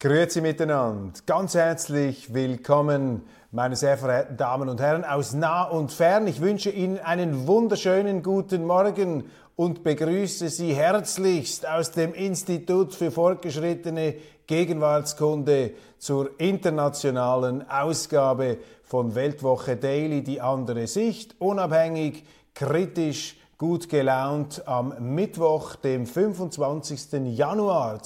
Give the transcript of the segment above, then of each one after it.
Grüezi miteinander. Ganz herzlich willkommen, meine sehr verehrten Damen und Herren aus nah und fern. Ich wünsche Ihnen einen wunderschönen guten Morgen und begrüße Sie herzlichst aus dem Institut für fortgeschrittene Gegenwartskunde zur internationalen Ausgabe von Weltwoche Daily, die andere Sicht, unabhängig, kritisch, gut gelaunt am Mittwoch, dem 25. Januar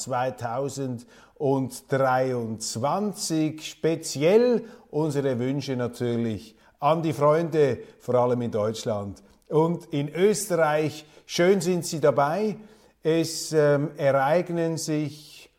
2023. Speziell unsere Wünsche natürlich an die Freunde, vor allem in Deutschland und in Österreich. Schön sind Sie dabei. Es ähm, ereignen sich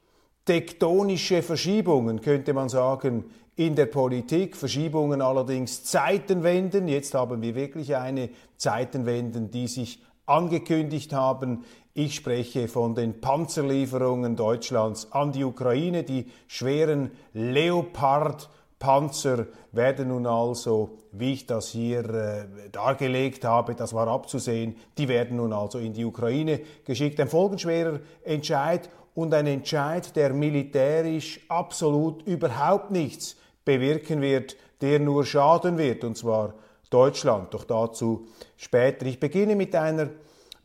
tektonische Verschiebungen, könnte man sagen, in der Politik, Verschiebungen allerdings Zeitenwenden. Jetzt haben wir wirklich eine Zeitenwenden, die sich angekündigt haben. Ich spreche von den Panzerlieferungen Deutschlands an die Ukraine. Die schweren Leopard-Panzer werden nun also, wie ich das hier äh, dargelegt habe, das war abzusehen, die werden nun also in die Ukraine geschickt. Ein folgenschwerer Entscheid und ein Entscheid, der militärisch absolut überhaupt nichts bewirken wird, der nur schaden wird, und zwar Deutschland. Doch dazu später. Ich beginne mit einer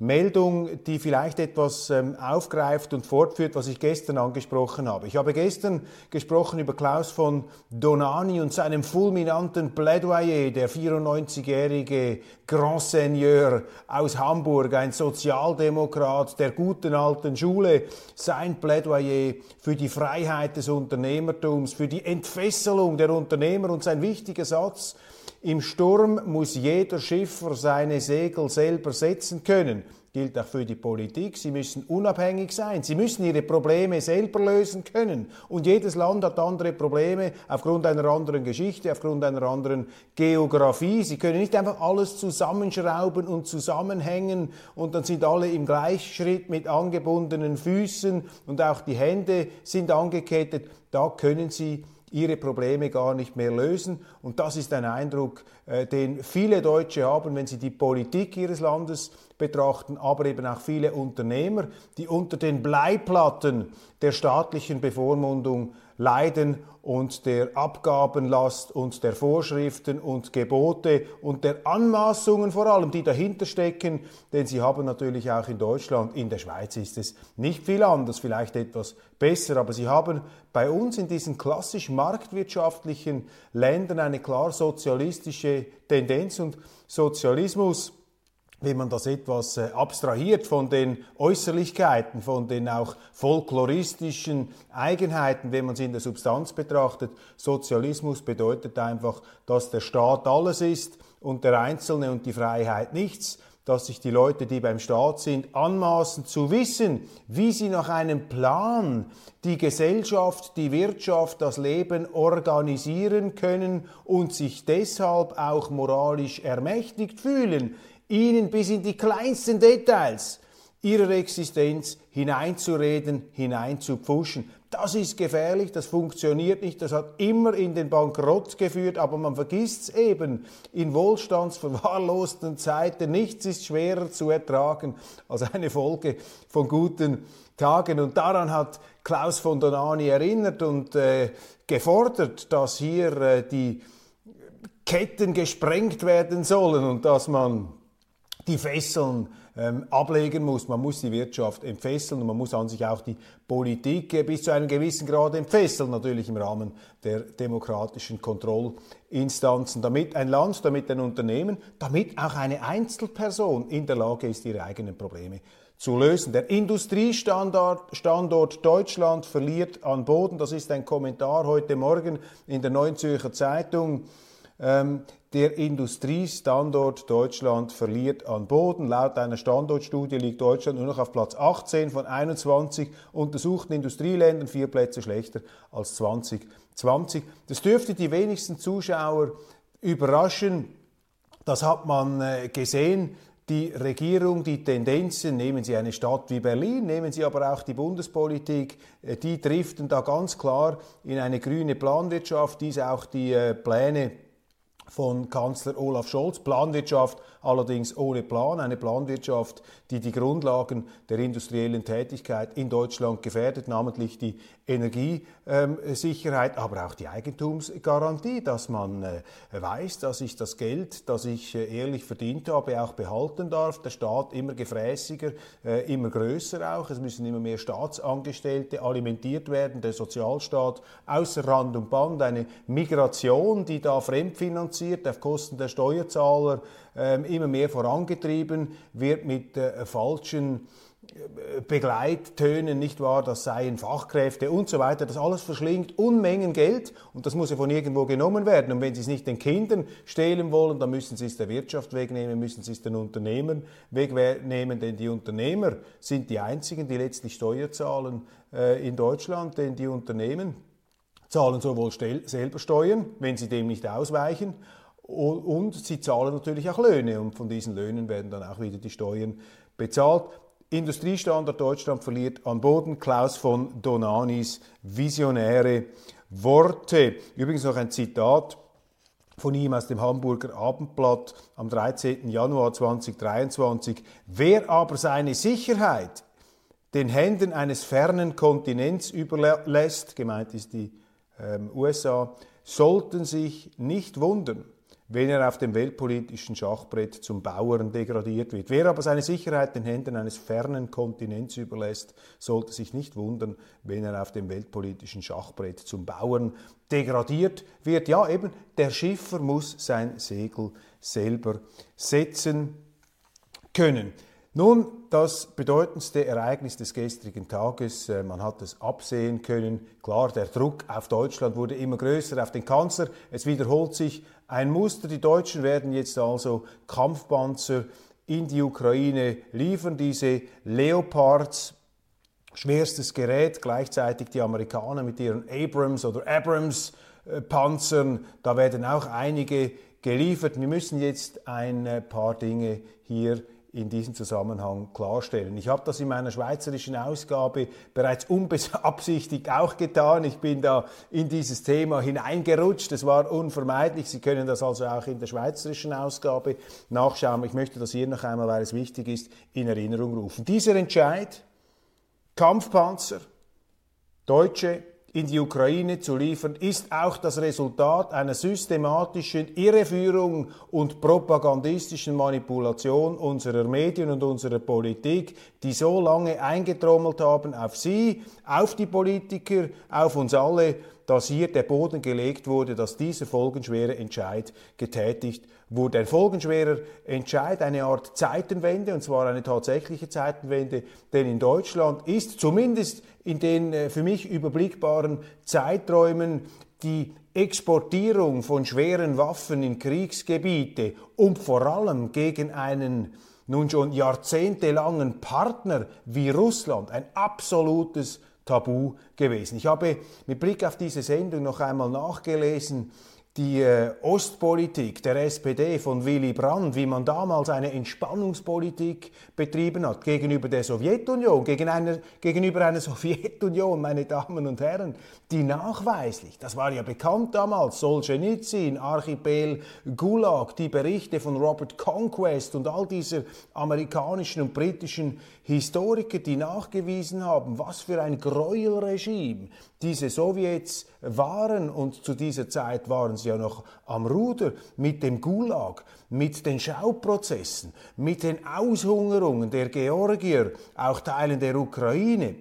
Meldung, die vielleicht etwas ähm, aufgreift und fortführt, was ich gestern angesprochen habe. Ich habe gestern gesprochen über Klaus von Donani und seinem fulminanten Plädoyer, der 94-jährige Grand Seigneur aus Hamburg, ein Sozialdemokrat der guten alten Schule, sein Plädoyer für die Freiheit des Unternehmertums, für die Entfesselung der Unternehmer und sein wichtiger Satz, im Sturm muss jeder Schiffer seine Segel selber setzen können. Gilt auch für die Politik. Sie müssen unabhängig sein. Sie müssen ihre Probleme selber lösen können. Und jedes Land hat andere Probleme aufgrund einer anderen Geschichte, aufgrund einer anderen Geografie. Sie können nicht einfach alles zusammenschrauben und zusammenhängen und dann sind alle im Gleichschritt mit angebundenen Füßen und auch die Hände sind angekettet. Da können Sie ihre Probleme gar nicht mehr lösen. Und das ist ein Eindruck, äh, den viele Deutsche haben, wenn sie die Politik ihres Landes betrachten, aber eben auch viele Unternehmer, die unter den Bleiplatten der staatlichen Bevormundung leiden und der Abgabenlast und der Vorschriften und Gebote und der Anmaßungen vor allem, die dahinter stecken, denn sie haben natürlich auch in Deutschland, in der Schweiz ist es nicht viel anders, vielleicht etwas besser, aber sie haben bei uns in diesen klassisch marktwirtschaftlichen Ländern eine klar sozialistische Tendenz und Sozialismus wenn man das etwas äh, abstrahiert von den Äußerlichkeiten, von den auch folkloristischen Eigenheiten, wenn man sie in der Substanz betrachtet. Sozialismus bedeutet einfach, dass der Staat alles ist und der Einzelne und die Freiheit nichts, dass sich die Leute, die beim Staat sind, anmaßen zu wissen, wie sie nach einem Plan die Gesellschaft, die Wirtschaft, das Leben organisieren können und sich deshalb auch moralisch ermächtigt fühlen ihnen bis in die kleinsten Details ihrer Existenz hineinzureden, hineinzupfuschen. Das ist gefährlich, das funktioniert nicht, das hat immer in den Bankrott geführt, aber man vergisst es eben in wohlstandsverwahrlosten Zeiten. Nichts ist schwerer zu ertragen als eine Folge von guten Tagen. Und daran hat Klaus von Donani erinnert und äh, gefordert, dass hier äh, die Ketten gesprengt werden sollen und dass man die Fesseln ähm, ablegen muss. Man muss die Wirtschaft entfesseln und man muss an sich auch die Politik äh, bis zu einem gewissen Grad entfesseln, natürlich im Rahmen der demokratischen Kontrollinstanzen, damit ein Land, damit ein Unternehmen, damit auch eine Einzelperson in der Lage ist, ihre eigenen Probleme zu lösen. Der Industriestandort Standort Deutschland verliert an Boden. Das ist ein Kommentar heute Morgen in der Neuen Zürcher Zeitung Ähm, der Industriestandort Deutschland verliert an Boden. Laut einer Standortstudie liegt Deutschland nur noch auf Platz 18 von 21 untersuchten Industrieländern, vier Plätze schlechter als 2020. Das dürfte die wenigsten Zuschauer überraschen. Das hat man äh, gesehen die Regierung, die Tendenzen, nehmen Sie eine Stadt wie Berlin, nehmen Sie aber auch die Bundespolitik, äh, die driften da ganz klar in eine grüne Planwirtschaft, dies auch die äh, Pläne von Kanzler Olaf Scholz. Planwirtschaft allerdings ohne Plan, eine Planwirtschaft, die die Grundlagen der industriellen Tätigkeit in Deutschland gefährdet, namentlich die Energiesicherheit, aber auch die Eigentumsgarantie, dass man äh, weiß, dass ich das Geld, das ich äh, ehrlich verdient habe, auch behalten darf. Der Staat immer gefräßiger, äh, immer größer auch. Es müssen immer mehr Staatsangestellte alimentiert werden, der Sozialstaat außer Rand und Band, eine Migration, die da fremdfinanziert auf Kosten der Steuerzahler ähm, immer mehr vorangetrieben wird mit falschen Begleittönen, nicht wahr, das seien Fachkräfte und so weiter, das alles verschlingt Unmengen Geld und das muss ja von irgendwo genommen werden. Und wenn Sie es nicht den Kindern stehlen wollen, dann müssen Sie es der Wirtschaft wegnehmen, müssen Sie es den Unternehmern wegnehmen, denn die Unternehmer sind die einzigen, die letztlich Steuer zahlen äh, in Deutschland, denn die Unternehmen zahlen sowohl selber Steuern, wenn sie dem nicht ausweichen, und sie zahlen natürlich auch Löhne und von diesen Löhnen werden dann auch wieder die Steuern bezahlt. Industriestandard Deutschland verliert an Boden. Klaus von Donanis visionäre Worte. Übrigens noch ein Zitat von ihm aus dem Hamburger Abendblatt am 13. Januar 2023. Wer aber seine Sicherheit den Händen eines fernen Kontinents überlässt, gemeint ist die ähm, USA, sollten sich nicht wundern, wenn er auf dem weltpolitischen Schachbrett zum Bauern degradiert wird. Wer aber seine Sicherheit den Händen eines fernen Kontinents überlässt, sollte sich nicht wundern, wenn er auf dem weltpolitischen Schachbrett zum Bauern degradiert wird. Ja, eben, der Schiffer muss sein Segel selber setzen können. Nun, das bedeutendste Ereignis des gestrigen Tages, äh, man hat es absehen können, klar, der Druck auf Deutschland wurde immer größer, auf den Kanzler, es wiederholt sich ein Muster, die Deutschen werden jetzt also Kampfpanzer in die Ukraine liefern, diese Leopards, schwerstes Gerät, gleichzeitig die Amerikaner mit ihren Abrams oder Abrams äh, Panzern, da werden auch einige geliefert. Wir müssen jetzt ein äh, paar Dinge hier in diesem Zusammenhang klarstellen. Ich habe das in meiner schweizerischen Ausgabe bereits unbeabsichtigt auch getan. Ich bin da in dieses Thema hineingerutscht. Es war unvermeidlich. Sie können das also auch in der schweizerischen Ausgabe nachschauen. Ich möchte das hier noch einmal, weil es wichtig ist, in Erinnerung rufen. Dieser Entscheid, Kampfpanzer, Deutsche in die Ukraine zu liefern, ist auch das Resultat einer systematischen Irreführung und propagandistischen Manipulation unserer Medien und unserer Politik, die so lange eingetrommelt haben auf Sie, auf die Politiker, auf uns alle, dass hier der Boden gelegt wurde, dass dieser folgenschwere Entscheid getätigt wurde. Ein folgenschwerer Entscheid, eine Art Zeitenwende, und zwar eine tatsächliche Zeitenwende, denn in Deutschland ist zumindest in den äh, für mich überblickbaren Zeiträumen die Exportierung von schweren Waffen in Kriegsgebiete und vor allem gegen einen nun schon jahrzehntelangen Partner wie Russland ein absolutes Tabu gewesen. Ich habe mit Blick auf diese Sendung noch einmal nachgelesen, die äh, Ostpolitik der SPD von Willy Brandt, wie man damals eine Entspannungspolitik betrieben hat gegenüber der Sowjetunion, gegen eine, gegenüber einer Sowjetunion, meine Damen und Herren, die nachweislich, das war ja bekannt damals, Solzhenitsyn, Archipel Gulag, die Berichte von Robert Conquest und all dieser amerikanischen und britischen Historiker, die nachgewiesen haben, was für ein Gräuelregime diese Sowjets waren und zu dieser Zeit waren sie ja noch am Ruder mit dem Gulag, mit den Schauprozessen, mit den Aushungerungen der Georgier, auch Teilen der Ukraine.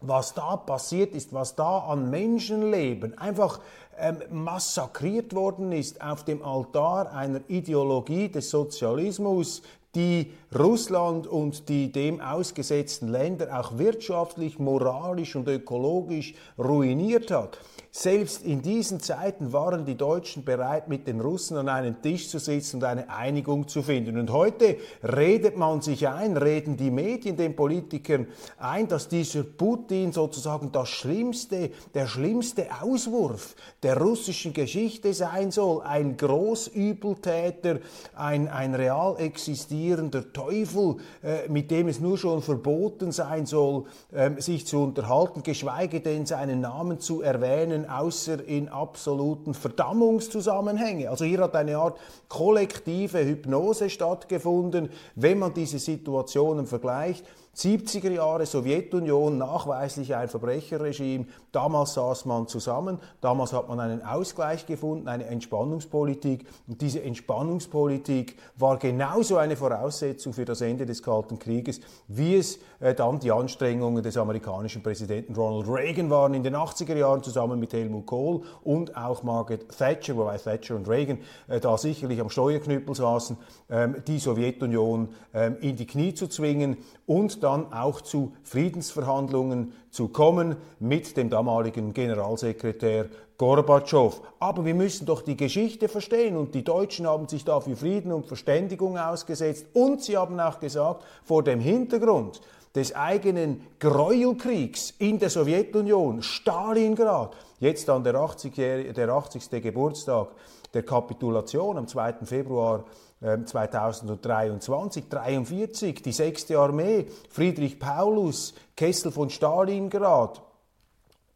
Was da passiert ist, was da an Menschenleben einfach ähm, massakriert worden ist auf dem Altar einer Ideologie des Sozialismus, die Russland und die dem ausgesetzten Länder auch wirtschaftlich, moralisch und ökologisch ruiniert hat. Selbst in diesen Zeiten waren die Deutschen bereit, mit den Russen an einen Tisch zu sitzen und eine Einigung zu finden. Und heute redet man sich ein, reden die Medien den Politikern ein, dass dieser Putin sozusagen das schlimmste, der schlimmste Auswurf der russischen Geschichte sein soll, ein Großübeltäter, ein, ein real existierender Teufel, äh, mit dem es nur schon verboten sein soll, äh, sich zu unterhalten, geschweige denn seinen Namen zu erwähnen können, außer in absoluten Verdammungszusammenhänge. Also hier hat eine Art kollektive Hypnose stattgefunden, wenn man diese Situationen vergleicht. 70er Jahre Sowjetunion, nachweislich ein Verbrecherregime. Damals saß man zusammen, damals hat man einen Ausgleich gefunden, eine Entspannungspolitik. Und diese Entspannungspolitik war genauso eine Voraussetzung für das Ende des Kalten Krieges, wie es äh, dann die Anstrengungen des amerikanischen Präsidenten Ronald Reagan waren in den 80er Jahren zusammen mit Helmut Kohl und auch Margaret Thatcher, wobei Thatcher und Reagan äh, da sicherlich am Steuerknüppel saßen, ähm, die Sowjetunion ähm, in die Knie zu zwingen und dann auch zu Friedensverhandlungen zu kommen mit dem damaligen Generalsekretär Gorbatschow. Aber wir müssen doch die Geschichte verstehen und die Deutschen haben sich da für Frieden und Verständigung ausgesetzt und sie haben auch gesagt, vor dem Hintergrund des eigenen Gräuelkriegs in der Sowjetunion, Stalingrad, jetzt dann der 80. Der 80. Geburtstag der Kapitulation am 2. Februar 2023, ähm, 43, die 6. Armee, Friedrich Paulus, Kessel von Stalingrad,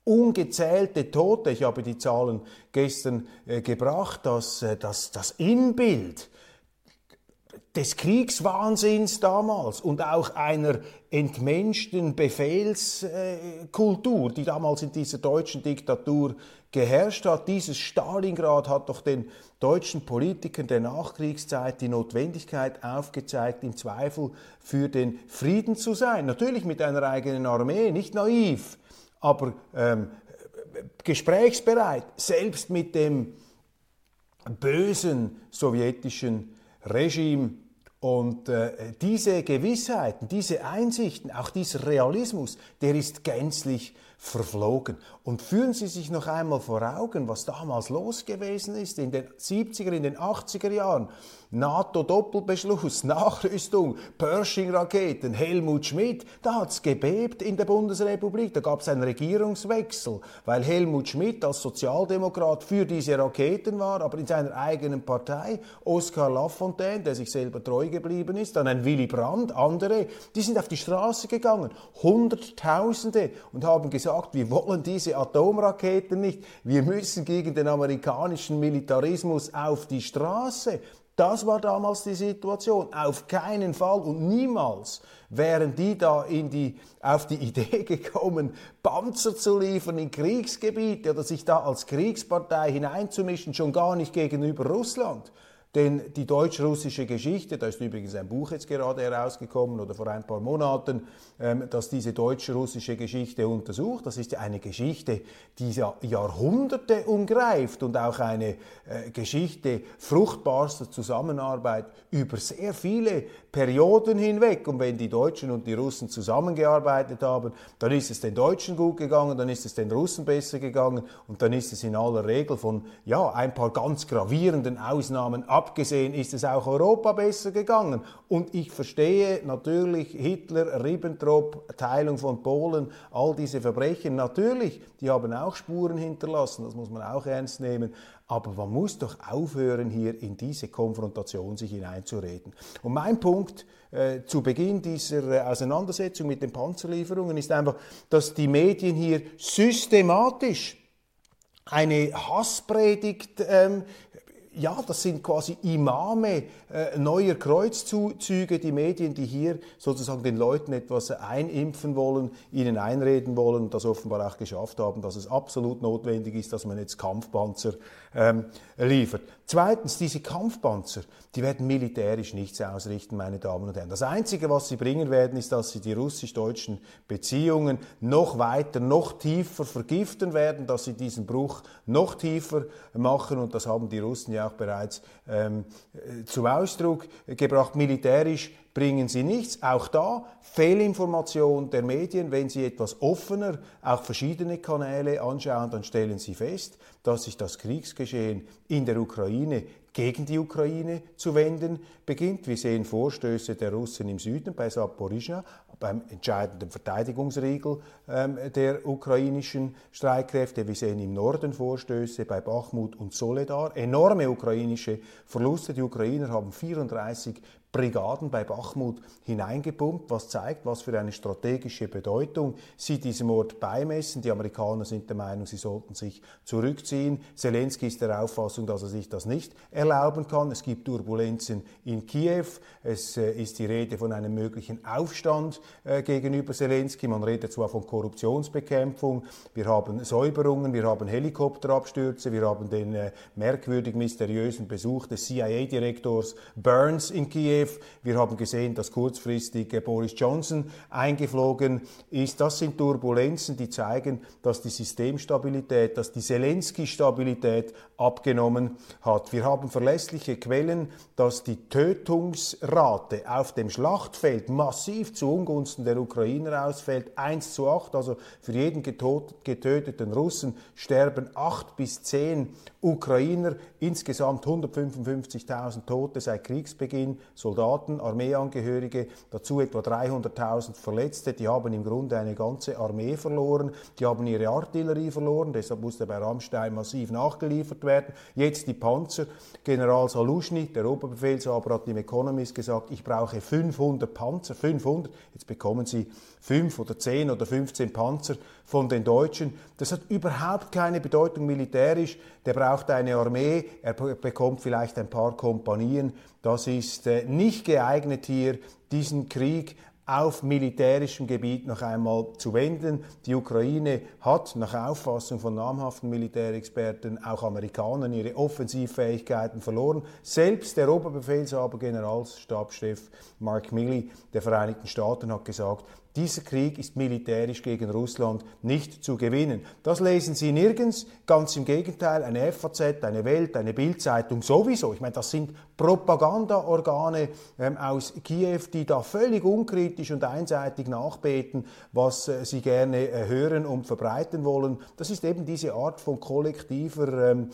ungezählte Tote, ich habe die Zahlen gestern äh, gebracht, dass äh, das, das Inbild des Kriegswahnsinns damals und auch einer entmenschten Befehlskultur, die damals in dieser deutschen Diktatur geherrscht hat. Dieses Stalingrad hat doch den deutschen Politikern der Nachkriegszeit die Notwendigkeit aufgezeigt, im Zweifel für den Frieden zu sein. Natürlich mit einer eigenen Armee, nicht naiv, aber ähm, gesprächsbereit, selbst mit dem bösen sowjetischen Regime und äh, diese Gewissheiten, diese Einsichten, auch dieser Realismus, der ist gänzlich verflogen. Und führen Sie sich noch einmal vor Augen, was damals los gewesen ist in den 70er, in den 80er Jahren. NATO-Doppelbeschluss, Nachrüstung, Pershing-Raketen, Helmut Schmidt, da hat's gebebt in der Bundesrepublik. Da gab's einen Regierungswechsel, weil Helmut Schmidt als Sozialdemokrat für diese Raketen war, aber in seiner eigenen Partei, Oskar Lafontaine, der sich selber treu geblieben ist, dann ein Willy Brandt, andere, die sind auf die Straße gegangen, Hunderttausende, und haben gesagt, wir wollen diese Atomraketen nicht, wir müssen gegen den amerikanischen Militarismus auf die Straße. Das war damals die Situation. Auf keinen Fall und niemals wären die da in die, auf die Idee gekommen, Panzer zu liefern in Kriegsgebiete oder sich da als Kriegspartei hineinzumischen, schon gar nicht gegenüber Russland. Denn die deutsch-russische Geschichte, da ist übrigens ein Buch jetzt gerade herausgekommen oder vor ein paar Monaten, ähm, das diese deutsch-russische Geschichte untersucht. Das ist ja eine Geschichte, die ja Jahrhunderte umgreift und auch eine äh, Geschichte fruchtbarster Zusammenarbeit über sehr viele Perioden hinweg. Und wenn die Deutschen und die Russen zusammengearbeitet haben, dann ist es den Deutschen gut gegangen, dann ist es den Russen besser gegangen und dann ist es in aller Regel von ja, ein paar ganz gravierenden Ausnahmen ab abgesehen ist es auch Europa besser gegangen. Und ich verstehe natürlich Hitler, Ribbentrop, Teilung von Polen, all diese Verbrechen, natürlich, die haben auch Spuren hinterlassen, das muss man auch ernst nehmen. Aber man muss doch aufhören, hier in diese Konfrontation sich hineinzureden. Und mein Punkt äh, zu Beginn dieser äh, Auseinandersetzung mit den Panzerlieferungen ist einfach, dass die Medien hier systematisch eine Hasspredigt ähm, ja, das sind quasi Imame äh, neuer Kreuzzüge, die Medien, die hier sozusagen den Leuten etwas einimpfen wollen, ihnen einreden wollen und das offenbar auch geschafft haben, dass es absolut notwendig ist, dass man jetzt Kampfpanzer ähm, liefert. Zweitens, diese Kampfpanzer, die werden militärisch nichts ausrichten, meine Damen und Herren. Das Einzige, was sie bringen werden, ist, dass sie die russisch-deutschen Beziehungen noch weiter, noch tiefer vergiften werden, dass sie diesen Bruch noch tiefer machen und das haben die Russen ja auch bereits ähm, äh, zum Ausdruck gebracht. Militärisch bringen sie nichts. Auch da Fehlinformation der Medien. Wenn Sie etwas offener auch verschiedene Kanäle anschauen, dann stellen Sie fest, dass sich das Kriegsgeschehen in der Ukraine gegen die Ukraine zu wenden beginnt. Wir sehen Vorstöße der Russen im Süden bei Saporizhia, beim entscheidenden Verteidigungsriegel ähm, der ukrainischen Streitkräfte. Wir sehen im Norden Vorstöße bei Bachmut und Soledar. Enorme ukrainische Verluste. Die Ukrainer haben 34 Brigaden bei Bachmut hineingepumpt, was zeigt, was für eine strategische Bedeutung sie diesem Ort beimessen. Die Amerikaner sind der Meinung, sie sollten sich zurückziehen. Zelensky ist der Auffassung, dass er sich das nicht erlauben kann. Es gibt Turbulenzen in Kiew. Es äh, ist die Rede von einem möglichen Aufstand äh, gegenüber Zelensky. Man redet zwar von Korruptionsbekämpfung. Wir haben Säuberungen, wir haben Helikopterabstürze, wir haben den äh, merkwürdig mysteriösen Besuch des CIA-Direktors Burns in Kiew. Wir haben gesehen, dass kurzfristig Boris Johnson eingeflogen ist. Das sind Turbulenzen, die zeigen, dass die Systemstabilität, dass die Zelensky-Stabilität abgenommen hat. Wir haben verlässliche Quellen, dass die Tötungsrate auf dem Schlachtfeld massiv zu Ungunsten der Ukrainer ausfällt. 1 zu 8, also für jeden getöteten Russen sterben 8 bis 10 Ukrainer. Insgesamt 155.000 Tote seit Kriegsbeginn. Soldaten, Armeeangehörige, dazu etwa 300.000 Verletzte. Die haben im Grunde eine ganze Armee verloren. Die haben ihre Artillerie verloren. Deshalb musste bei Rammstein massiv nachgeliefert werden. Jetzt die Panzer. General Saluschny, der Oberbefehlshaber, hat im Economist gesagt, ich brauche 500 Panzer. 500. Jetzt bekommen sie 5 oder 10 oder 15 Panzer von den Deutschen. Das hat überhaupt keine Bedeutung militärisch. Der braucht eine Armee, er bekommt vielleicht ein paar Kompanien. Das ist äh, nicht geeignet hier, diesen Krieg auf militärischem Gebiet noch einmal zu wenden. Die Ukraine hat nach Auffassung von namhaften Militärexperten, auch Amerikanern, ihre Offensivfähigkeiten verloren. Selbst der Oberbefehlshaber, Generalstabschef Mark Milley der Vereinigten Staaten hat gesagt, dieser Krieg ist militärisch gegen Russland nicht zu gewinnen. Das lesen Sie nirgends. Ganz im Gegenteil, eine FAZ, eine Welt, eine Bildzeitung sowieso. Ich meine, das sind Propagandaorgane ähm, aus Kiew, die da völlig unkritisch und einseitig nachbeten, was äh, sie gerne äh, hören und verbreiten wollen. Das ist eben diese Art von kollektiver ähm,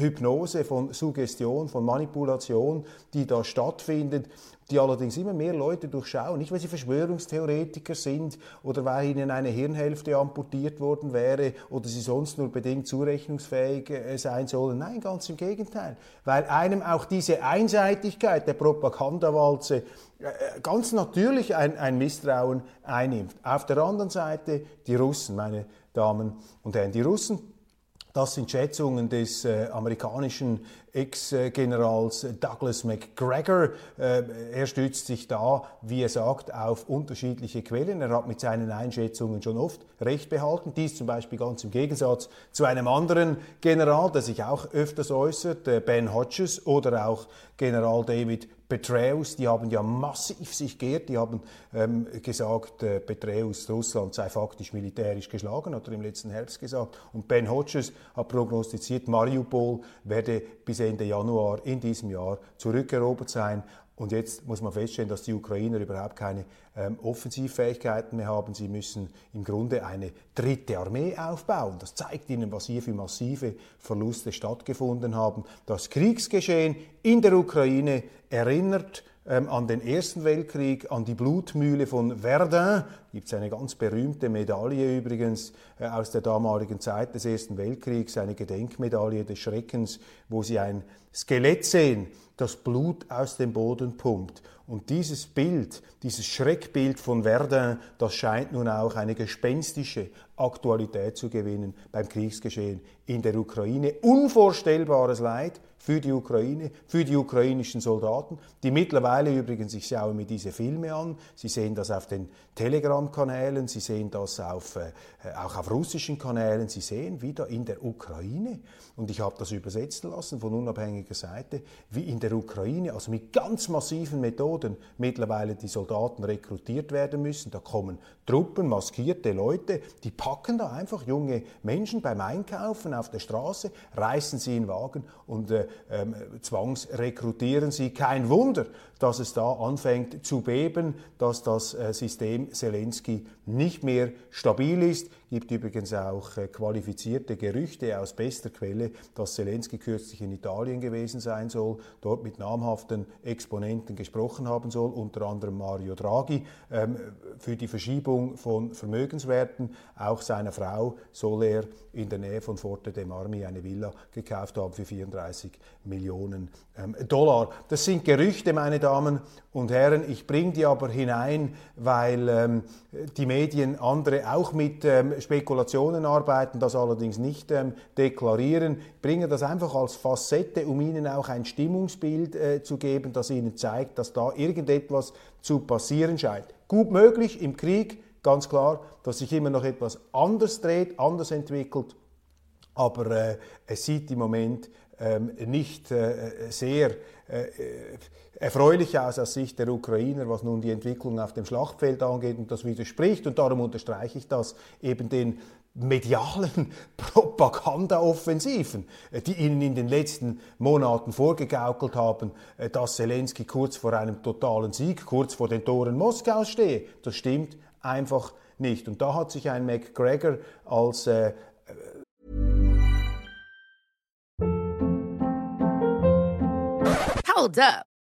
Hypnose, von Suggestion, von Manipulation, die da stattfindet die allerdings immer mehr Leute durchschauen, nicht weil sie Verschwörungstheoretiker sind oder weil ihnen eine Hirnhälfte amputiert worden wäre oder sie sonst nur bedingt zurechnungsfähig äh, sein sollen. Nein, ganz im Gegenteil, weil einem auch diese Einseitigkeit der Propagandawalze äh, ganz natürlich ein, ein Misstrauen einnimmt. Auf der anderen Seite die Russen, meine Damen und Herren, die Russen das sind Schätzungen des äh, amerikanischen Ex-Generals Douglas McGregor. Äh, er stützt sich da, wie er sagt, auf unterschiedliche Quellen. Er hat mit seinen Einschätzungen schon oft recht behalten. Dies zum Beispiel ganz im Gegensatz zu einem anderen General, der sich auch öfters äußert, äh, Ben Hodges oder auch General David Petraeus, die haben ja massiv sich geehrt, die haben ähm, gesagt, äh, Petraeus, Russland sei faktisch militärisch geschlagen, hat er im letzten Herbst gesagt. Und Ben Hodges hat prognostiziert, Mariupol werde bis Ende Januar in diesem Jahr zurückerobert sein. Und jetzt muss man feststellen, dass die Ukrainer überhaupt keine ähm, Offensivfähigkeiten mehr haben. Sie müssen im Grunde eine dritte Armee aufbauen. Das zeigt ihnen, was hier für massive Verluste stattgefunden haben. Das Kriegsgeschehen in der Ukraine erinnert an den Ersten Weltkrieg, an die Blutmühle von Verdun. Gibt es eine ganz berühmte Medaille übrigens äh, aus der damaligen Zeit des Ersten Weltkriegs, eine Gedenkmedaille des Schreckens, wo sie ein Skelett sehen, das Blut aus dem Boden pumpt. Und dieses Bild, dieses Schreckbild von Verdun, das scheint nun auch eine gespenstische Aktualität zu gewinnen beim Kriegsgeschehen in der Ukraine. Unvorstellbares Leid für die Ukraine, für die ukrainischen Soldaten, die mittlerweile übrigens, ich schaue mir diese Filme an, Sie sehen das auf den Telegram-Kanälen, Sie sehen das auf, äh, auch auf russischen Kanälen, Sie sehen wieder in der Ukraine, und ich habe das übersetzen lassen von unabhängiger Seite, wie in der Ukraine, also mit ganz massiven Methoden mittlerweile die Soldaten rekrutiert werden müssen. Da kommen Truppen, maskierte Leute, die packen da einfach junge Menschen beim Einkaufen auf der Straße, reißen sie in Wagen und äh, ähm, zwangsrekrutieren sie. Kein Wunder, dass es da anfängt zu beben, dass das äh, System Zelensky nicht mehr stabil ist. Gibt übrigens auch äh, qualifizierte Gerüchte aus bester Quelle, dass Zelensky kürzlich in Italien gewesen sein soll, dort mit namhaften Exponenten gesprochen haben soll, unter anderem Mario Draghi, ähm, für die Verschiebung von Vermögenswerten. Auch seiner Frau soll er in der Nähe von Forte dei Marmi eine Villa gekauft haben für 34 Millionen ähm, Dollar. Das sind Gerüchte, meine Damen und Herren. Ich bringe die aber hinein, weil ähm, die Medien andere auch mit ähm, Spekulationen arbeiten, das allerdings nicht ähm, deklarieren. Ich bringe das einfach als Facette, um Ihnen auch ein Stimmungsbild äh, zu geben, das Ihnen zeigt, dass da irgendetwas zu passieren scheint. Gut möglich im Krieg, ganz klar, dass sich immer noch etwas anders dreht, anders entwickelt. Aber äh, es sieht im Moment ähm, nicht äh, sehr äh, erfreulich aus aus Sicht der Ukrainer, was nun die Entwicklung auf dem Schlachtfeld angeht. Und das widerspricht, und darum unterstreiche ich das, eben den medialen Propagandaoffensiven, äh, die ihnen in den letzten Monaten vorgegaukelt haben, äh, dass Zelensky kurz vor einem totalen Sieg, kurz vor den Toren Moskaus stehe. Das stimmt einfach nicht. Und da hat sich ein McGregor als äh, Hold up.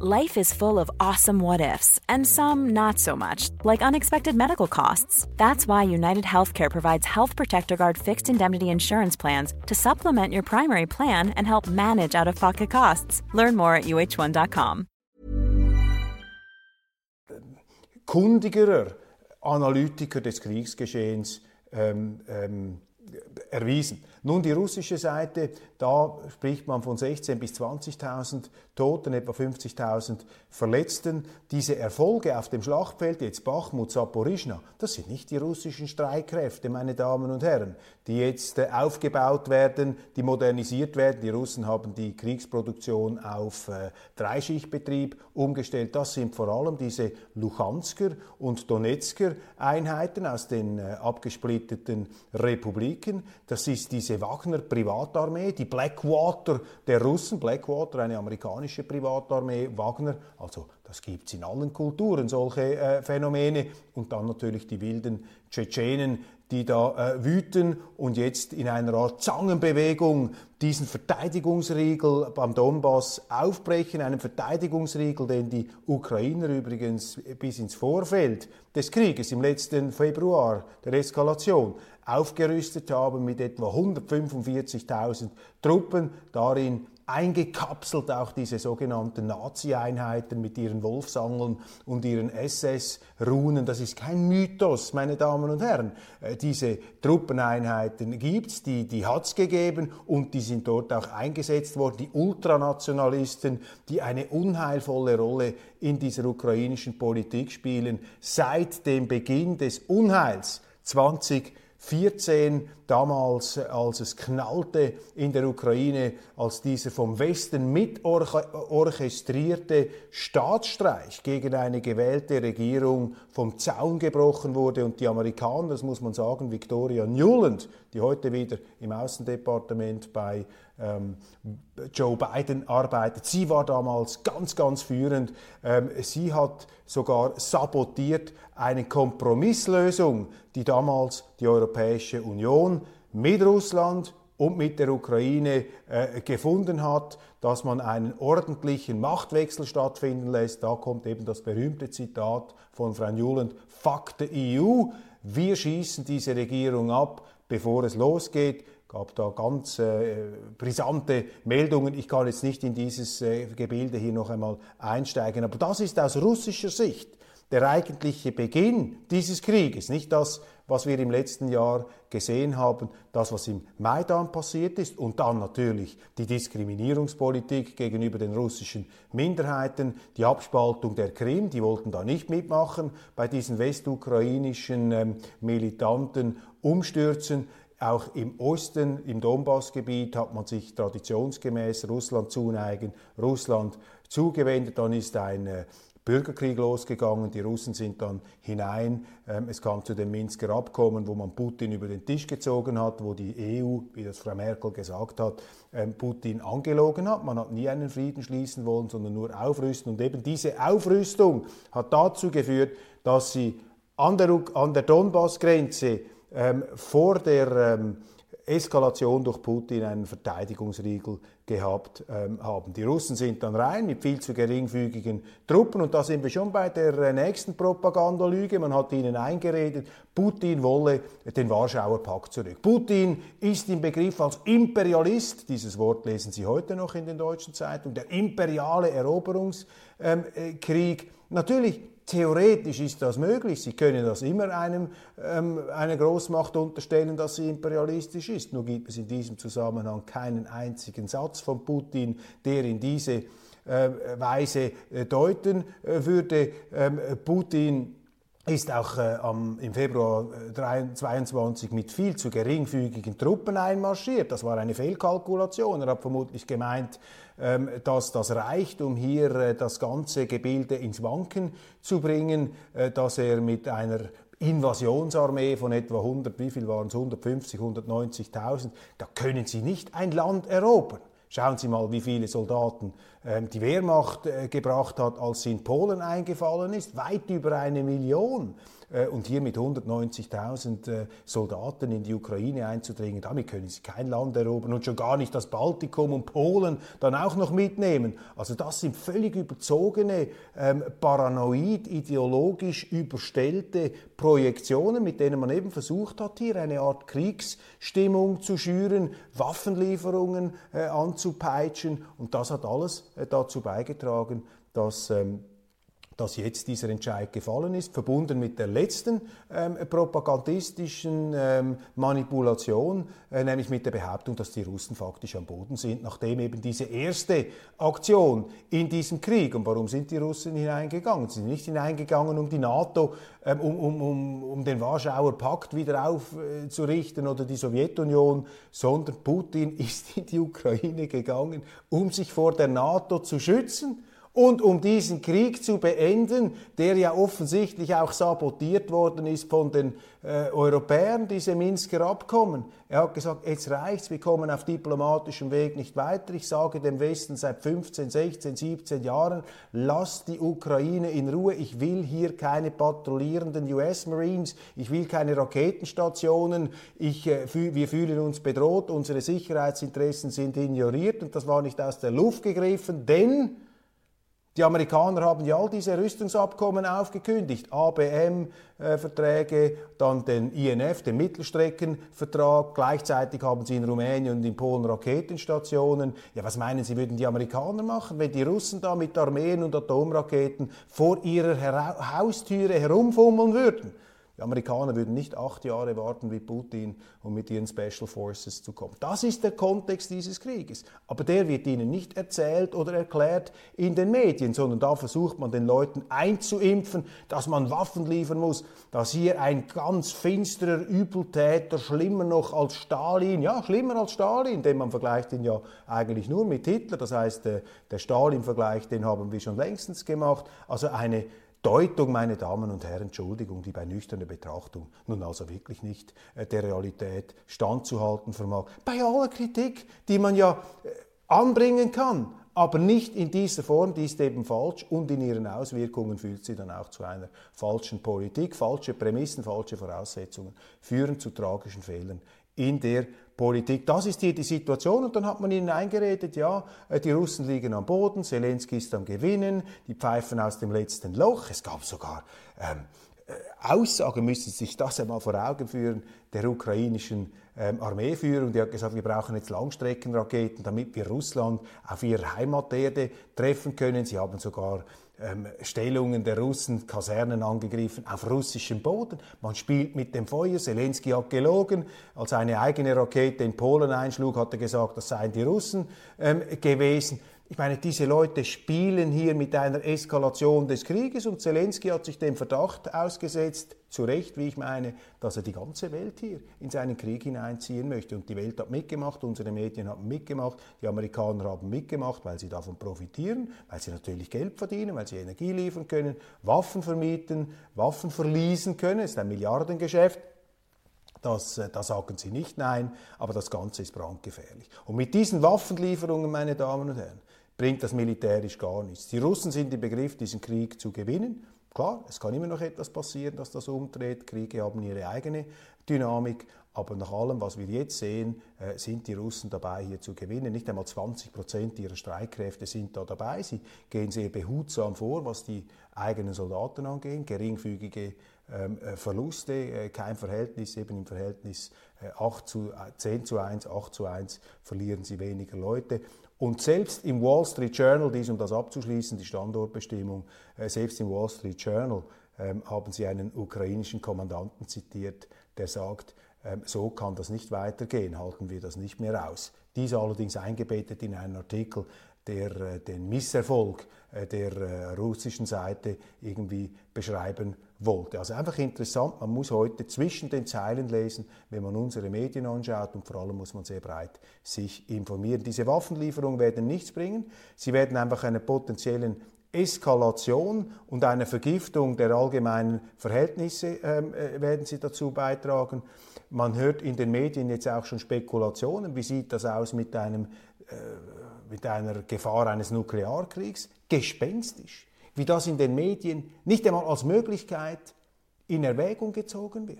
Life is full of awesome what ifs, and some not so much, like unexpected medical costs. That's why United Healthcare provides Health Protector Guard fixed indemnity insurance plans to supplement your primary plan and help manage out of pocket costs. Learn more at uh1.com. kundigerer Analytiker des Kriegsgeschehens ähm, ähm, erwiesen. Nun die russische Seite, da spricht man von 16.000 bis 20.000 Toten, etwa 50.000 Verletzten. Diese Erfolge auf dem Schlachtfeld, jetzt Bachmut, Saporischna, das sind nicht die russischen Streitkräfte, meine Damen und Herren, die jetzt äh, aufgebaut werden, die modernisiert werden. Die Russen haben die Kriegsproduktion auf äh, Dreischichtbetrieb umgestellt. Das sind vor allem diese Luhansker und Donetsker Einheiten aus den äh, abgesplitteten Republiken. Das ist diese Wagner Privatarmee, die Blackwater der Russen. Blackwater, eine amerikanische Privatarmee. Wagner, also das gibt es in allen Kulturen, solche äh, Phänomene. Und dann natürlich die wilden Tschetschenen, die da äh, wüten und jetzt in einer Art Zangenbewegung diesen Verteidigungsriegel beim Donbass aufbrechen, einen Verteidigungsriegel, den die Ukrainer übrigens bis ins Vorfeld des Krieges im letzten Februar der Eskalation aufgerüstet haben mit etwa 145.000 Truppen, darin eingekapselt auch diese sogenannten Nazi-Einheiten mit ihren Wolfsangeln und ihren SS-Runen. Das ist kein Mythos, meine Damen und Herren. Äh, diese Truppeneinheiten gibt's, die, die hat's gegeben und die sind dort auch eingesetzt worden. Die Ultranationalisten, die eine unheilvolle Rolle in dieser ukrainischen Politik spielen, seit dem Beginn des Unheils 20 14 damals, als es knallte in der Ukraine, als dieser vom Westen mit orchestrierte Staatsstreich gegen eine gewählte Regierung vom Zaun gebrochen wurde. Und die Amerikaner, das muss man sagen, Victoria Newland, die heute wieder im Außendepartement bei ähm, Joe Biden arbeitet. Sie war damals ganz, ganz führend. Ähm, sie hat sogar sabotiert eine Kompromisslösung, die damals die Europäische Union mit Russland und mit der Ukraine äh, gefunden hat, dass man einen ordentlichen Machtwechsel stattfinden lässt. Da kommt eben das berühmte Zitat von Frau Newland, Fuck the EU, wir schießen diese Regierung ab, bevor es losgeht gab da ganz äh, brisante Meldungen. Ich kann jetzt nicht in dieses äh, Gebilde hier noch einmal einsteigen, aber das ist aus russischer Sicht der eigentliche Beginn dieses Krieges, nicht das, was wir im letzten Jahr gesehen haben, das, was im Maidan passiert ist und dann natürlich die Diskriminierungspolitik gegenüber den russischen Minderheiten, die Abspaltung der Krim, die wollten da nicht mitmachen bei diesen westukrainischen ähm, militanten Umstürzen. Auch im Osten, im Donbassgebiet, hat man sich traditionsgemäß Russland zuneigen, Russland zugewendet. Dann ist ein äh, Bürgerkrieg losgegangen. Die Russen sind dann hinein. Ähm, es kam zu dem Minsker Abkommen, wo man Putin über den Tisch gezogen hat, wo die EU, wie das Frau Merkel gesagt hat, ähm, Putin angelogen hat. Man hat nie einen Frieden schließen wollen, sondern nur aufrüsten. Und eben diese Aufrüstung hat dazu geführt, dass sie an der, an der Donbassgrenze ähm, vor der ähm, Eskalation durch Putin einen Verteidigungsriegel gehabt ähm, haben. Die Russen sind dann rein mit viel zu geringfügigen Truppen und da sind wir schon bei der äh, nächsten Propagandalüge. Man hat ihnen eingeredet, Putin wolle den Warschauer Pakt zurück. Putin ist im Begriff als Imperialist, dieses Wort lesen Sie heute noch in den deutschen Zeitungen, der imperiale Eroberungskrieg. Ähm, äh, Natürlich Theoretisch ist das möglich. Sie können das immer einem, ähm, einer Großmacht unterstellen, dass sie imperialistisch ist. Nur gibt es in diesem Zusammenhang keinen einzigen Satz von Putin, der in diese äh, Weise äh, deuten äh, würde. Ähm, Putin ist auch äh, am, im Februar 2022 äh, mit viel zu geringfügigen Truppen einmarschiert. Das war eine Fehlkalkulation. Er hat vermutlich gemeint, ähm, dass das reicht, um hier äh, das ganze Gebilde ins Wanken zu bringen, äh, dass er mit einer Invasionsarmee von etwa 100, wie viel waren es, 150, 190.000, da können Sie nicht ein Land erobern. Schauen Sie mal, wie viele Soldaten ähm, die Wehrmacht äh, gebracht hat, als sie in Polen eingefallen ist. Weit über eine Million. Äh, und hier mit 190.000 äh, Soldaten in die Ukraine einzudringen, damit können sie kein Land erobern und schon gar nicht das Baltikum und Polen dann auch noch mitnehmen. Also das sind völlig überzogene, ähm, paranoid, ideologisch überstellte Projektionen, mit denen man eben versucht hat, hier eine Art Kriegsstimmung zu schüren, Waffenlieferungen äh, anzupeitschen und das hat alles äh, dazu beigetragen, dass ähm, dass jetzt dieser Entscheid gefallen ist, verbunden mit der letzten ähm, propagandistischen ähm, Manipulation, äh, nämlich mit der Behauptung, dass die Russen faktisch am Boden sind, nachdem eben diese erste Aktion in diesem Krieg, und warum sind die Russen hineingegangen? Sie sind nicht hineingegangen, um die NATO, ähm, um, um, um, um den Warschauer Pakt wieder aufzurichten äh, oder die Sowjetunion, sondern Putin ist in die Ukraine gegangen, um sich vor der NATO zu schützen und um diesen Krieg zu beenden, der ja offensichtlich auch sabotiert worden ist von den äh, Europäern, diese Minsker Abkommen. Er hat gesagt, jetzt reicht's, wir kommen auf diplomatischem Weg nicht weiter. Ich sage dem Westen seit 15, 16, 17 Jahren, lasst die Ukraine in Ruhe. Ich will hier keine patrouillierenden US Marines, ich will keine Raketenstationen. Ich, äh, wir fühlen uns bedroht, unsere Sicherheitsinteressen sind ignoriert und das war nicht aus der Luft gegriffen, denn die Amerikaner haben ja all diese Rüstungsabkommen aufgekündigt, ABM-Verträge, äh, dann den INF, den Mittelstreckenvertrag. Gleichzeitig haben sie in Rumänien und in Polen Raketenstationen. Ja, was meinen Sie, würden die Amerikaner machen, wenn die Russen da mit Armeen und Atomraketen vor ihrer Haustüre herumfummeln würden? Die Amerikaner würden nicht acht Jahre warten wie Putin, um mit ihren Special Forces zu kommen. Das ist der Kontext dieses Krieges. Aber der wird ihnen nicht erzählt oder erklärt in den Medien, sondern da versucht man den Leuten einzuimpfen, dass man Waffen liefern muss, dass hier ein ganz finsterer Übeltäter, schlimmer noch als Stalin, ja, schlimmer als Stalin, denn man vergleicht ihn ja eigentlich nur mit Hitler. Das heißt, der, Stalin-Vergleich, den haben wir schon längstens gemacht. Also eine Deutung, meine Damen und Herren, Entschuldigung, die bei nüchterner Betrachtung nun also wirklich nicht äh, der Realität standzuhalten vermag. Bei aller Kritik, die man ja äh, anbringen kann, aber nicht in dieser Form, die ist eben falsch und in ihren Auswirkungen führt sie dann auch zu einer falschen Politik. Falsche Prämissen, falsche Voraussetzungen führen zu tragischen Fehlern in der Politik. Das ist hier die Situation und dann hat man ihnen eingeredet, ja, äh, die Russen liegen am Boden, Zelensky ist am Gewinnen, die pfeifen aus dem letzten Loch. Es gab sogar ähm, äh, Aussagen, müssen Sie sich das einmal vor Augen führen, der ukrainischen ähm, Armeeführung, die hat gesagt, wir brauchen jetzt Langstreckenraketen, damit wir Russland auf ihrer Heimaterde treffen können. Sie haben sogar ähm, Stellungen der Russen, Kasernen angegriffen auf russischem Boden. Man spielt mit dem Feuer. Zelensky hat gelogen. Als eine eigene Rakete in Polen einschlug, hat er gesagt, das seien die Russen ähm, gewesen. Ich meine, diese Leute spielen hier mit einer Eskalation des Krieges und Zelensky hat sich dem Verdacht ausgesetzt, zu Recht, wie ich meine, dass er die ganze Welt hier in seinen Krieg hineinziehen möchte. Und die Welt hat mitgemacht, unsere Medien haben mitgemacht, die Amerikaner haben mitgemacht, weil sie davon profitieren, weil sie natürlich Geld verdienen, weil sie Energie liefern können, Waffen vermieten, Waffen verließen können. Es ist ein Milliardengeschäft. Das, äh, da sagen sie nicht nein, aber das Ganze ist brandgefährlich. Und mit diesen Waffenlieferungen, meine Damen und Herren, bringt das militärisch gar nichts. Die Russen sind im Begriff, diesen Krieg zu gewinnen. Klar, es kann immer noch etwas passieren, dass das umdreht. Kriege haben ihre eigene Dynamik. Aber nach allem, was wir jetzt sehen, äh, sind die Russen dabei, hier zu gewinnen. Nicht einmal 20 Prozent ihrer Streitkräfte sind da dabei. Sie gehen sehr behutsam vor, was die eigenen Soldaten angeht. Geringfügige ähm, äh, Verluste, äh, kein Verhältnis, eben im Verhältnis 8 zu, 10 zu 1, 8 zu 1 verlieren sie weniger Leute. Und selbst im Wall Street Journal, dies um das abzuschließen, die Standortbestimmung, äh, selbst im Wall Street Journal ähm, haben sie einen ukrainischen Kommandanten zitiert, der sagt, ähm, so kann das nicht weitergehen, halten wir das nicht mehr aus. Dies allerdings eingebettet in einen Artikel, der äh, den Misserfolg äh, der äh, russischen Seite irgendwie beschreiben wollte. Also einfach interessant, man muss heute zwischen den Zeilen lesen, wenn man unsere Medien anschaut und vor allem muss man sehr breit sich informieren. Diese Waffenlieferungen werden nichts bringen, sie werden einfach einer potenziellen Eskalation und einer Vergiftung der allgemeinen Verhältnisse ähm, äh, werden sie dazu beitragen. Man hört in den Medien jetzt auch schon Spekulationen, wie sieht das aus mit einem äh, mit einer Gefahr eines Nuklearkriegs, gespenstisch, wie das in den Medien nicht einmal als Möglichkeit in Erwägung gezogen wird.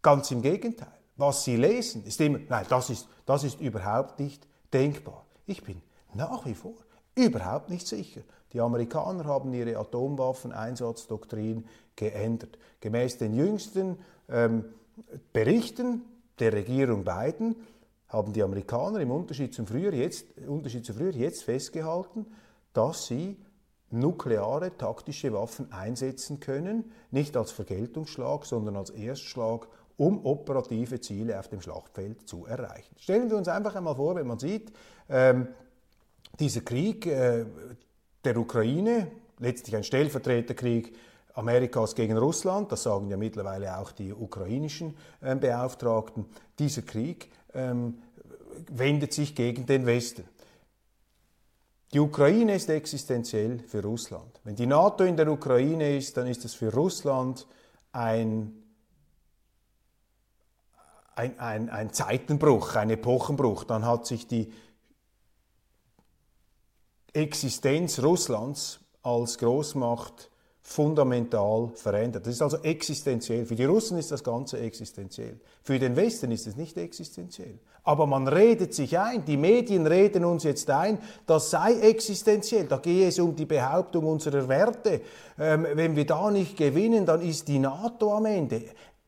Ganz im Gegenteil. Was Sie lesen, ist immer, nein, das ist, das ist überhaupt nicht denkbar. Ich bin nach wie vor überhaupt nicht sicher. Die Amerikaner haben ihre Atomwaffeneinsatzdoktrin geändert. Gemäß den jüngsten ähm, Berichten der Regierung Biden haben die Amerikaner im Unterschied zum früher jetzt, Unterschied zu früher jetzt festgehalten, dass sie nukleare taktische Waffen einsetzen können, nicht als Vergeltungsschlag, sondern als Erstschlag, um operative Ziele auf dem Schlachtfeld zu erreichen. Stellen wir uns einfach einmal vor, wenn man sieht, ähm, dieser Krieg äh, der Ukraine, letztlich ein Stellvertreterkrieg Amerikas gegen Russland, das sagen ja mittlerweile auch die ukrainischen äh, Beauftragten, dieser Krieg ähm, wendet sich gegen den Westen. Die Ukraine ist existenziell für Russland. Wenn die NATO in der Ukraine ist, dann ist es für Russland ein, ein, ein, ein Zeitenbruch, ein Epochenbruch. Dann hat sich die Existenz Russlands als Großmacht fundamental verändert. Das ist also existenziell. Für die Russen ist das Ganze existenziell. Für den Westen ist es nicht existenziell. Aber man redet sich ein, die Medien reden uns jetzt ein, das sei existenziell. Da gehe es um die Behauptung unserer Werte. Ähm, wenn wir da nicht gewinnen, dann ist die NATO am Ende.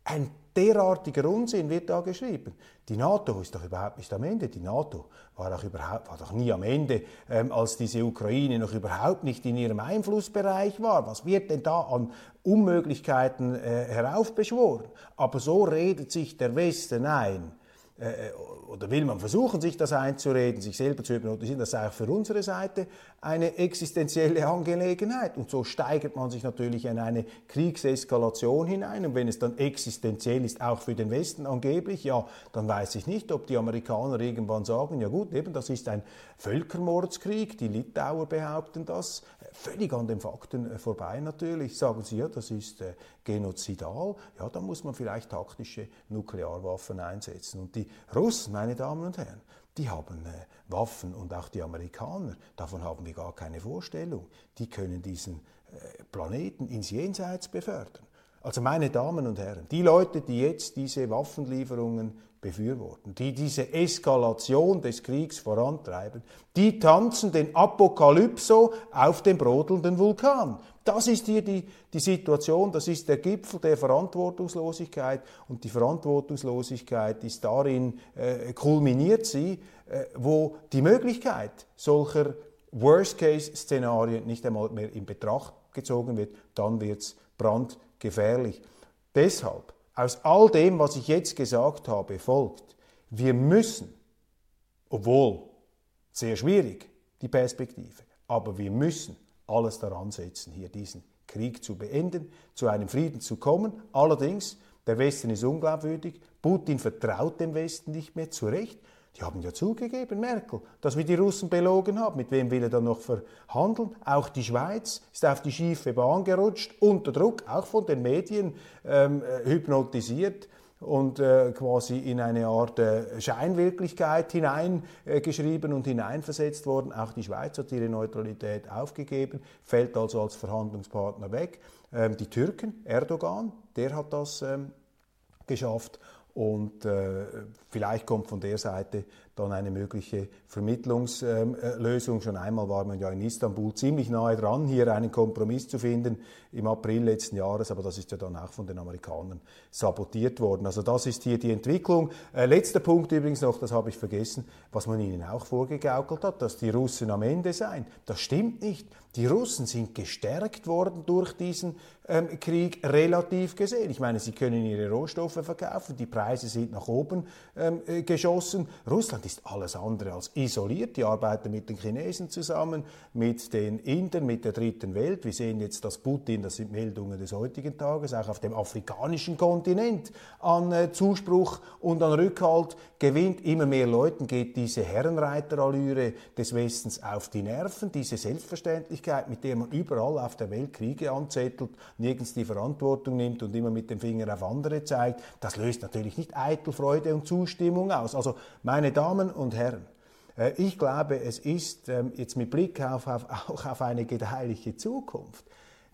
Ein derartiger Unsinn wird da geschrieben. Die NATO ist doch überhaupt nicht am Ende. Die NATO war doch, überhaupt, war doch nie am Ende, ähm, als diese Ukraine noch überhaupt nicht in ihrem Einflussbereich war. Was wird denn da an Unmöglichkeiten äh, heraufbeschworen? Aber so redet sich der Westen ein. Äh, oder will man versuchen, sich das einzureden, sich selber zu hypnotisieren, das sei auch für unsere Seite eine existenzielle Angelegenheit. Und so steigert man sich natürlich in eine Kriegseskalation hinein. Und wenn es dann existenziell ist, auch für den Westen angeblich, ja, dann weiß ich nicht, ob die Amerikaner irgendwann sagen, ja gut, eben, das ist ein Völkermordskrieg, die Litauer behaupten das, völlig an den Fakten äh, vorbei natürlich. Sagen sie, ja, das ist äh, genozidal, ja, dann muss man vielleicht taktische Nuklearwaffen einsetzen. Und die Russen, meine Damen und Herren, die haben äh, Waffen und auch die Amerikaner, davon haben wir gar keine Vorstellung. Die können diesen Planeten ins Jenseits befördern. Also meine Damen und Herren, die Leute, die jetzt diese Waffenlieferungen befürworten, die diese Eskalation des Kriegs vorantreiben, die tanzen den Apokalypso auf dem brodelnden Vulkan. Das ist hier die, die Situation, das ist der Gipfel der Verantwortungslosigkeit und die Verantwortungslosigkeit ist darin, äh, kulminiert sie, äh, wo die Möglichkeit solcher Worst-Case-Szenarien nicht einmal mehr in Betracht gezogen wird, dann wird es brandgefährlich. Deshalb, aus all dem, was ich jetzt gesagt habe, folgt, wir müssen, obwohl sehr schwierig die Perspektive, aber wir müssen alles daran setzen, hier diesen Krieg zu beenden, zu einem Frieden zu kommen. Allerdings, der Westen ist unglaubwürdig, Putin vertraut dem Westen nicht mehr zu Recht. Die haben ja zugegeben, Merkel, dass wir die Russen belogen haben. Mit wem will er dann noch verhandeln? Auch die Schweiz ist auf die schiefe Bahn gerutscht, unter Druck, auch von den Medien ähm, äh, hypnotisiert und äh, quasi in eine Art äh, Scheinwirklichkeit hineingeschrieben äh, und hineinversetzt worden. Auch die Schweiz hat ihre Neutralität aufgegeben, fällt also als Verhandlungspartner weg. Ähm, die Türken, Erdogan, der hat das ähm, geschafft und äh, vielleicht kommt von der Seite dann eine mögliche Vermittlungslösung. Schon einmal war man ja in Istanbul ziemlich nahe dran, hier einen Kompromiss zu finden im April letzten Jahres, aber das ist ja dann auch von den Amerikanern sabotiert worden. Also das ist hier die Entwicklung. Äh, letzter Punkt übrigens noch, das habe ich vergessen, was man ihnen auch vorgegaukelt hat, dass die Russen am Ende seien. Das stimmt nicht. Die Russen sind gestärkt worden durch diesen ähm, Krieg relativ gesehen. Ich meine, sie können ihre Rohstoffe verkaufen, die Preise sind nach oben ähm, äh, geschossen. Russland ist alles andere als isoliert. Die arbeiten mit den Chinesen zusammen, mit den Indern, mit der dritten Welt. Wir sehen jetzt, dass Putin, das sind Meldungen des heutigen Tages, auch auf dem afrikanischen Kontinent an äh, Zuspruch und an Rückhalt gewinnt. Immer mehr Leuten geht diese Herrenreiterallüre des Westens auf die Nerven, diese Selbstverständlichkeit mit der man überall auf der Welt Kriege anzettelt, nirgends die Verantwortung nimmt und immer mit dem Finger auf andere zeigt, das löst natürlich nicht eitel Freude und Zustimmung aus. Also, meine Damen und Herren, äh, ich glaube, es ist ähm, jetzt mit Blick auf, auf, auch auf eine gedeihliche Zukunft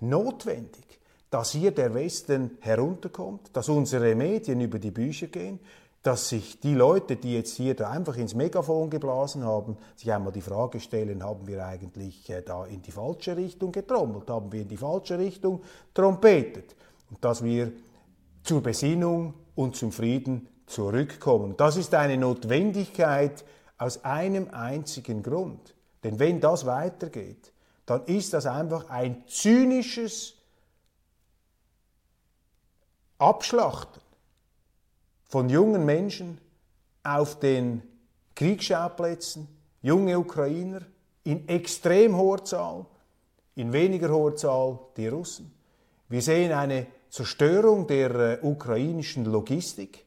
notwendig, dass hier der Westen herunterkommt, dass unsere Medien über die Bücher gehen, dass sich die Leute, die jetzt hier da einfach ins Megafon geblasen haben, sich einmal die Frage stellen, haben wir eigentlich äh, da in die falsche Richtung getrommelt, haben wir in die falsche Richtung trompetet? Und dass wir zur Besinnung und zum Frieden zurückkommen. Das ist eine Notwendigkeit aus einem einzigen Grund. Denn wenn das weitergeht, dann ist das einfach ein zynisches Abschlachten von jungen Menschen auf den Kriegsschauplätzen, junge Ukrainer in extrem hoher Zahl, in weniger hoher Zahl die Russen. Wir sehen eine Zerstörung der äh, ukrainischen Logistik.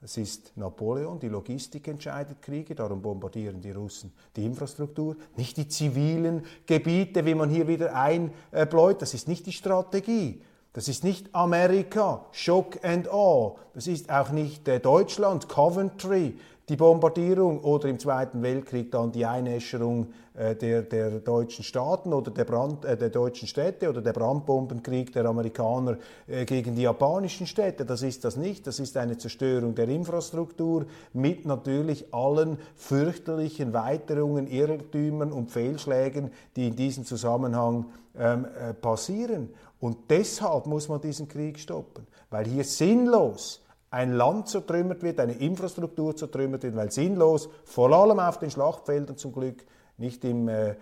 Das ist Napoleon, die Logistik entscheidet Kriege, darum bombardieren die Russen die Infrastruktur, nicht die zivilen Gebiete, wie man hier wieder einbläut, das ist nicht die Strategie. Das ist nicht Amerika, Shock and Awe. Das ist auch nicht äh, Deutschland, Coventry, die Bombardierung oder im Zweiten Weltkrieg dann die Einäscherung äh, der, der deutschen Staaten oder der, Brand, äh, der deutschen Städte oder der Brandbombenkrieg der Amerikaner äh, gegen die japanischen Städte. Das ist das nicht. Das ist eine Zerstörung der Infrastruktur mit natürlich allen fürchterlichen Weiterungen, Irrtümern und Fehlschlägen, die in diesem Zusammenhang ähm, äh, passieren. Und deshalb muss man diesen Krieg stoppen, weil hier sinnlos ein Land zertrümmert wird, eine Infrastruktur zertrümmert wird, weil sinnlos, vor allem auf den Schlachtfeldern zum Glück, nicht im äh,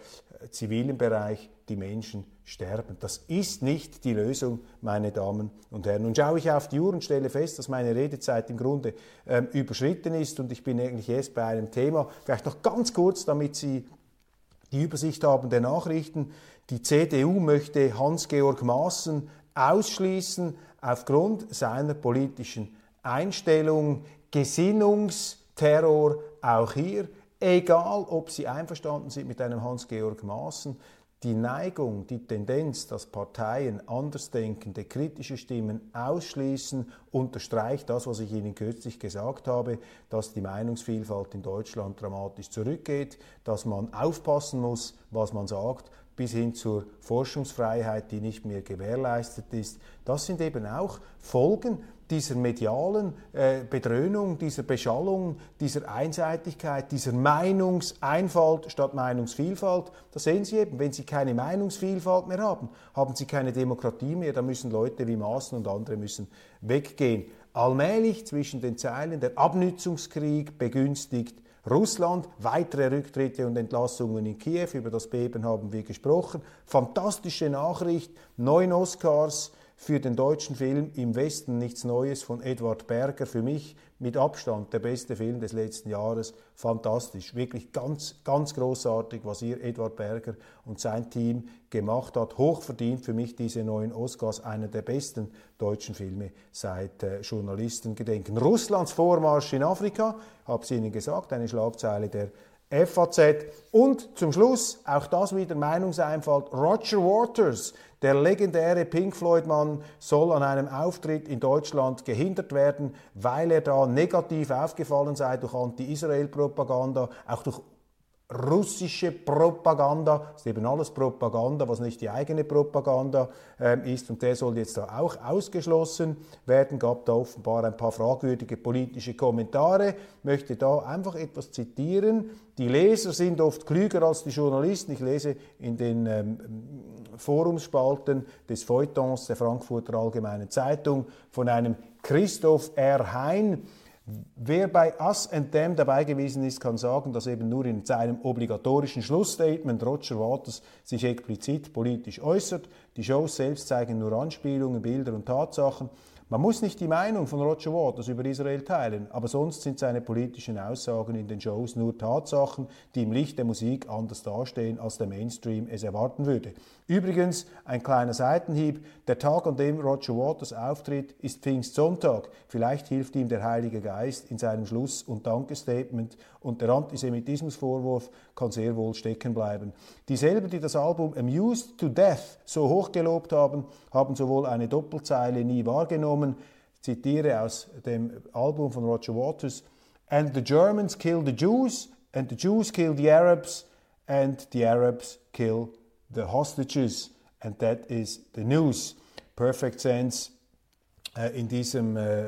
zivilen Bereich, die Menschen sterben. Das ist nicht die Lösung, meine Damen und Herren. Nun schaue ich auf die Uhr und stelle fest, dass meine Redezeit im Grunde ähm, überschritten ist und ich bin eigentlich erst bei einem Thema. Vielleicht noch ganz kurz, damit Sie die Übersicht haben der Nachrichten. Die CDU möchte Hans-Georg Maaßen ausschließen aufgrund seiner politischen Einstellung. Gesinnungsterror auch hier. Egal, ob Sie einverstanden sind mit einem Hans-Georg Maaßen, die Neigung, die Tendenz, dass Parteien andersdenkende, kritische Stimmen ausschließen, unterstreicht das, was ich Ihnen kürzlich gesagt habe, dass die Meinungsvielfalt in Deutschland dramatisch zurückgeht, dass man aufpassen muss, was man sagt, bis hin zur Forschungsfreiheit, die nicht mehr gewährleistet ist. Das sind eben auch Folgen dieser medialen äh, Bedröhnung, dieser Beschallung, dieser Einseitigkeit, dieser Meinungseinfalt statt Meinungsvielfalt. Da sehen Sie eben, wenn Sie keine Meinungsvielfalt mehr haben, haben Sie keine Demokratie mehr, da müssen Leute wie Maaßen und andere müssen weggehen. Allmählich zwischen den Zeilen der Abnützungskrieg begünstigt Russland. Weitere Rücktritte und Entlassungen in Kiew. Über das Beben haben wir gesprochen. Fantastische Nachricht. Neun Oscars für den deutschen Film Im Westen nichts Neues von Edward Berger. Für mich mit Abstand der beste Film des letzten Jahres. Fantastisch, wirklich ganz, ganz großartig, was hier Edward Berger und sein Team gemacht hat. Hochverdient für mich diese neuen Oscars, einer der besten deutschen Filme seit äh, Journalistengedenken. Russlands Vormarsch in Afrika, habe es Ihnen gesagt, eine Schlagzeile der FAZ. Und zum Schluss, auch das wieder Meinungseinfalt, Roger Waters, der legendäre Pink Floyd-Mann, soll an einem Auftritt in Deutschland gehindert werden, weil er da negativ aufgefallen sei durch Anti-Israel-Propaganda, auch durch russische Propaganda, das ist eben alles Propaganda, was nicht die eigene Propaganda äh, ist. Und der soll jetzt da auch ausgeschlossen werden, gab da offenbar ein paar fragwürdige politische Kommentare, möchte da einfach etwas zitieren, die Leser sind oft klüger als die Journalisten, ich lese in den ähm, Forumspalten des Feuilletons der Frankfurter Allgemeinen Zeitung von einem Christoph R. Hein, Wer bei Us and Them dabei gewesen ist, kann sagen, dass eben nur in seinem obligatorischen Schlussstatement Roger Waters sich explizit politisch äußert. Die Shows selbst zeigen nur Anspielungen, Bilder und Tatsachen. Man muss nicht die Meinung von Roger Waters über Israel teilen, aber sonst sind seine politischen Aussagen in den Shows nur Tatsachen, die im Licht der Musik anders dastehen, als der Mainstream es erwarten würde. Übrigens, ein kleiner Seitenhieb, der Tag, an dem Roger Waters auftritt, ist Pfingstsonntag. Vielleicht hilft ihm der Heilige Geist in seinem Schluss- und Dankestatement und der Antisemitismusvorwurf kann sehr wohl stecken bleiben. Dieselben, die das Album Amused to Death so hochgelobt haben, haben sowohl eine Doppelzeile nie wahrgenommen. Zitiere aus dem Album von Roger Waters. And the Germans kill the Jews, and the Jews kill the Arabs, and the Arabs kill the hostages. And that is the news. Perfect sense äh, in diesem, äh,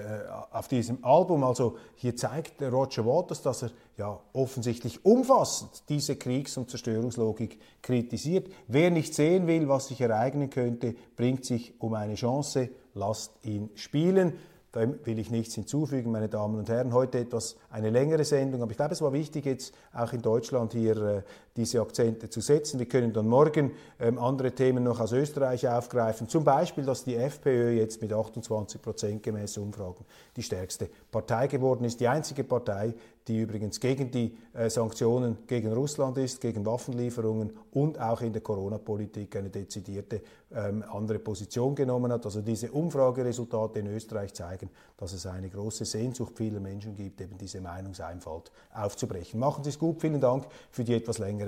auf diesem Album. Also hier zeigt Roger Waters, dass er ja offensichtlich umfassend diese Kriegs- und Zerstörungslogik kritisiert. Wer nicht sehen will, was sich ereignen könnte, bringt sich um eine Chance, lasst ihn spielen. Da will ich nichts hinzufügen, meine Damen und Herren. Heute etwas eine längere Sendung, aber ich glaube, es war wichtig, jetzt auch in Deutschland hier äh, diese Akzente zu setzen. Wir können dann morgen ähm, andere Themen noch aus Österreich aufgreifen. Zum Beispiel, dass die FPÖ jetzt mit 28 Prozent gemäß Umfragen die stärkste Partei geworden ist. Die einzige Partei, die übrigens gegen die äh, Sanktionen gegen Russland ist, gegen Waffenlieferungen und auch in der Corona-Politik eine dezidierte ähm, andere Position genommen hat. Also diese Umfrageresultate in Österreich zeigen, dass es eine große Sehnsucht vieler Menschen gibt, eben diese Meinungseinfalt aufzubrechen. Machen Sie es gut. Vielen Dank für die etwas längere